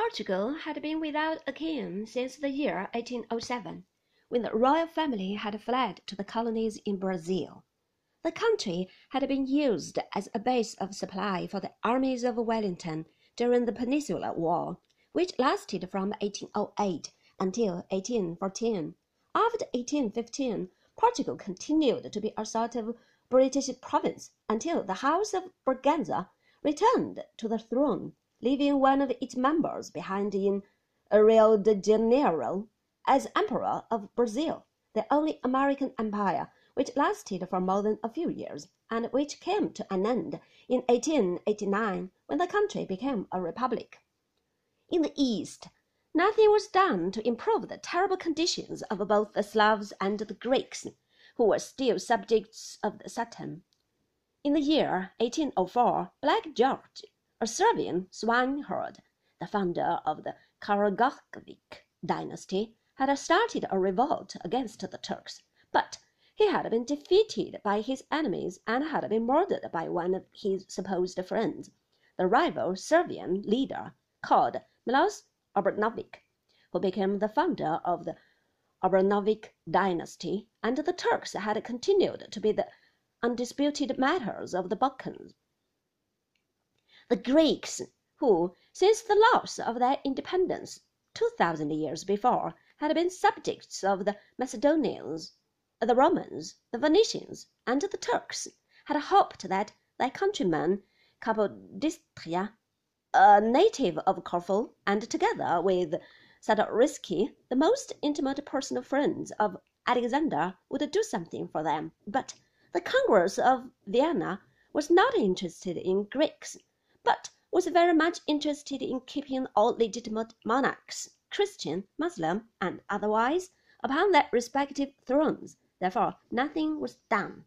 Portugal had been without a king since the year 1807, when the royal family had fled to the colonies in Brazil. The country had been used as a base of supply for the armies of Wellington during the Peninsular War, which lasted from 1808 until 1814. After 1815, Portugal continued to be a sort of British province until the House of Braganza returned to the throne, leaving one of its members behind in Rio de Janeiro as Emperor of Brazil, the only American empire which lasted for more than a few years, and which came to an end in 1889 when the country became a republic. In the East, nothing was done to improve the terrible conditions of both the Slavs and the Greeks, who were still subjects of the Sultan. In the year 1804, Black George, a Servian swineherd, the founder of the Karageorgevich dynasty, had started a revolt against the Turks, but he had been defeated by his enemies and had been murdered by one of his supposed friends, the rival Servian leader called Milos Obrenovic, who became the founder of the Obrenovic dynasty, and the Turks had continued to be the undisputed masters of the Balkans. The Greeks, who, since the loss of their independence two thousand years before, had been subjects of the Macedonians, the Romans, the Venetians, and the Turks, had hoped that their countryman Capodistria, a native of Corfu, and together with Czartoryski, the most intimate personal friends of Alexander, would do something for them. But the Congress of Vienna was not interested in Greeks, but was very much interested in keeping all legitimate monarchs, Christian, Muslim, and otherwise, upon their respective thrones. Therefore nothing was done.